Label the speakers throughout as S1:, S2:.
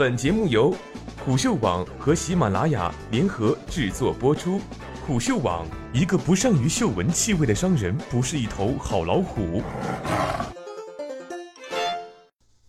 S1: 本节目由虎嗅网和喜马拉雅联合制作播出。虎嗅网：一个不善于嗅闻气味的商人，不是一头好老虎。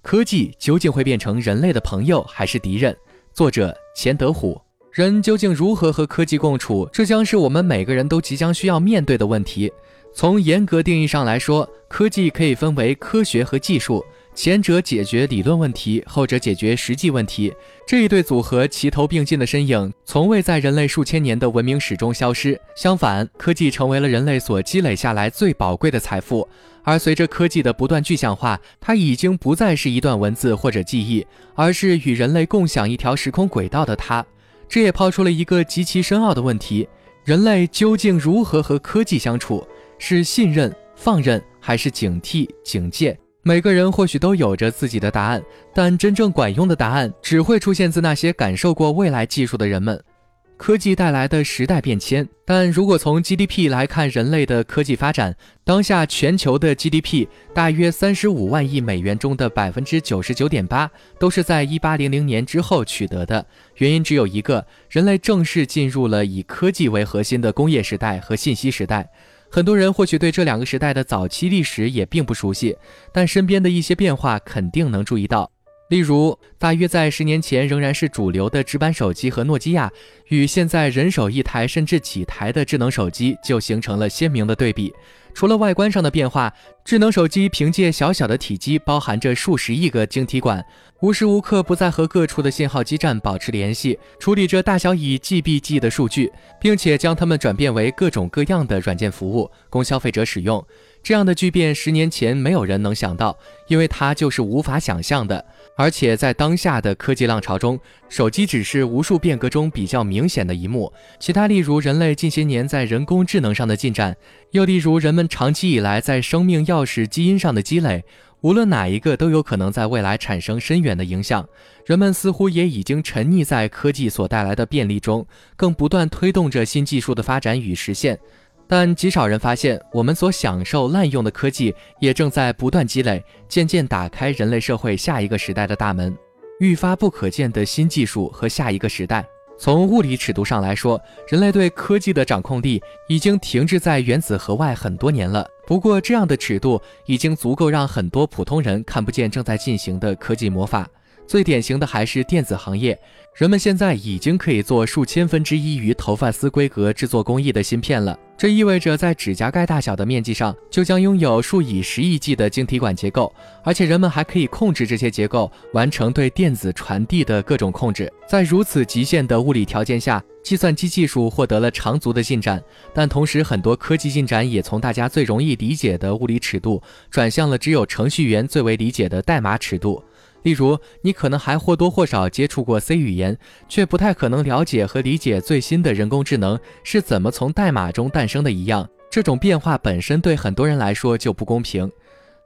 S2: 科技究竟会变成人类的朋友还是敌人？作者：钱德虎。人究竟如何和科技共处？这将是我们每个人都即将需要面对的问题。从严格定义上来说，科技可以分为科学和技术。前者解决理论问题，后者解决实际问题。这一对组合齐头并进的身影，从未在人类数千年的文明史中消失。相反，科技成为了人类所积累下来最宝贵的财富。而随着科技的不断具象化，它已经不再是一段文字或者记忆，而是与人类共享一条时空轨道的它。这也抛出了一个极其深奥的问题：人类究竟如何和科技相处？是信任、放任，还是警惕、警戒？每个人或许都有着自己的答案，但真正管用的答案只会出现自那些感受过未来技术的人们。科技带来的时代变迁，但如果从 GDP 来看人类的科技发展，当下全球的 GDP 大约三十五万亿美元中的百分之九十九点八都是在一八零零年之后取得的。原因只有一个：人类正式进入了以科技为核心的工业时代和信息时代。很多人或许对这两个时代的早期历史也并不熟悉，但身边的一些变化肯定能注意到。例如，大约在十年前仍然是主流的直板手机和诺基亚，与现在人手一台甚至几台的智能手机就形成了鲜明的对比。除了外观上的变化，智能手机凭借小小的体积，包含着数十亿个晶体管，无时无刻不在和各处的信号基站保持联系，处理着大小以 GB 计的数据，并且将它们转变为各种各样的软件服务，供消费者使用。这样的巨变，十年前没有人能想到，因为它就是无法想象的。而且在当下的科技浪潮中，手机只是无数变革中比较明显的一幕。其他例如人类近些年在人工智能上的进展，又例如人们长期以来在生命钥匙基因上的积累，无论哪一个都有可能在未来产生深远的影响。人们似乎也已经沉溺在科技所带来的便利中，更不断推动着新技术的发展与实现。但极少人发现，我们所享受滥用的科技也正在不断积累，渐渐打开人类社会下一个时代的大门。愈发不可见的新技术和下一个时代。从物理尺度上来说，人类对科技的掌控力已经停滞在原子核外很多年了。不过，这样的尺度已经足够让很多普通人看不见正在进行的科技魔法。最典型的还是电子行业，人们现在已经可以做数千分之一于头发丝规格制作工艺的芯片了。这意味着在指甲盖大小的面积上，就将拥有数以十亿计的晶体管结构，而且人们还可以控制这些结构，完成对电子传递的各种控制。在如此极限的物理条件下，计算机技术获得了长足的进展，但同时很多科技进展也从大家最容易理解的物理尺度，转向了只有程序员最为理解的代码尺度。例如，你可能还或多或少接触过 C 语言，却不太可能了解和理解最新的人工智能是怎么从代码中诞生的一样。这种变化本身对很多人来说就不公平。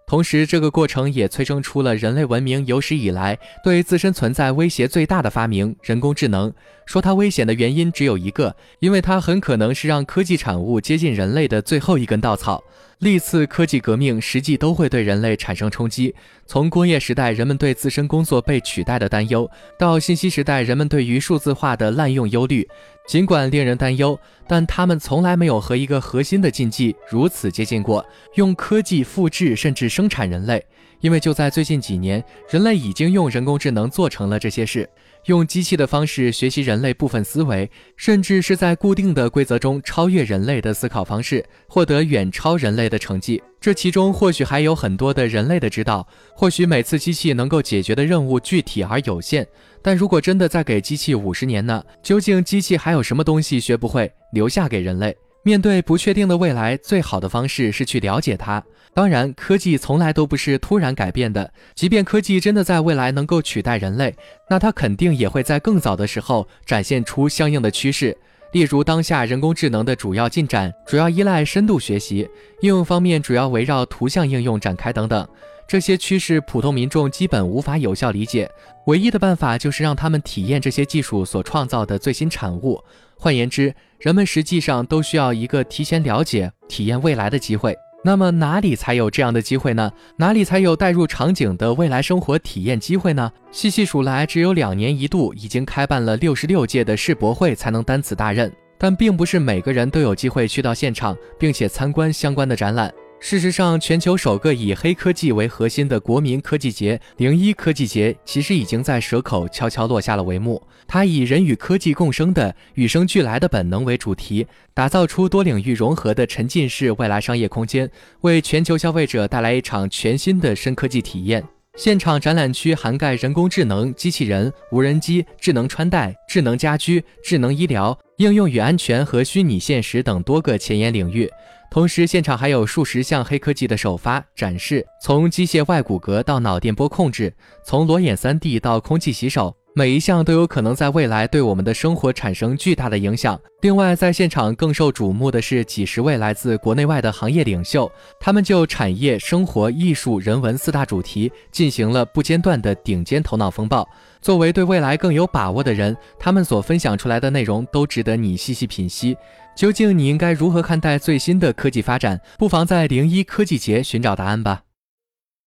S2: 同时，这个过程也催生出了人类文明有史以来对自身存在威胁最大的发明——人工智能。说它危险的原因只有一个，因为它很可能是让科技产物接近人类的最后一根稻草。历次科技革命实际都会对人类产生冲击，从工业时代人们对自身工作被取代的担忧，到信息时代人们对于数字化的滥用忧虑，尽管令人担忧，但他们从来没有和一个核心的禁忌如此接近过：用科技复制甚至生产人类。因为就在最近几年，人类已经用人工智能做成了这些事。用机器的方式学习人类部分思维，甚至是在固定的规则中超越人类的思考方式，获得远超人类的成绩。这其中或许还有很多的人类的指导，或许每次机器能够解决的任务具体而有限。但如果真的再给机器五十年呢？究竟机器还有什么东西学不会，留下给人类？面对不确定的未来，最好的方式是去了解它。当然，科技从来都不是突然改变的。即便科技真的在未来能够取代人类，那它肯定也会在更早的时候展现出相应的趋势。例如，当下人工智能的主要进展主要依赖深度学习，应用方面主要围绕图像应用展开等等。这些趋势，普通民众基本无法有效理解。唯一的办法就是让他们体验这些技术所创造的最新产物。换言之，人们实际上都需要一个提前了解、体验未来的机会。那么哪里才有这样的机会呢？哪里才有带入场景的未来生活体验机会呢？细细数来，只有两年一度，已经开办了六十六届的世博会才能担此大任。但并不是每个人都有机会去到现场，并且参观相关的展览。事实上，全球首个以黑科技为核心的国民科技节——零一科技节，其实已经在蛇口悄悄落下了帷幕。它以人与科技共生的与生俱来的本能为主题，打造出多领域融合的沉浸式未来商业空间，为全球消费者带来一场全新的深科技体验。现场展览区涵盖人工智能、机器人、无人机、智能穿戴、智能家居、智能医疗、应用与安全和虚拟现实等多个前沿领域。同时，现场还有数十项黑科技的首发展示，从机械外骨骼到脑电波控制，从裸眼 3D 到空气洗手。每一项都有可能在未来对我们的生活产生巨大的影响。另外，在现场更受瞩目的是几十位来自国内外的行业领袖，他们就产业、生活、艺术、人文四大主题进行了不间断的顶尖头脑风暴。作为对未来更有把握的人，他们所分享出来的内容都值得你细细品析。究竟你应该如何看待最新的科技发展？不妨在零一科技节寻找答案吧。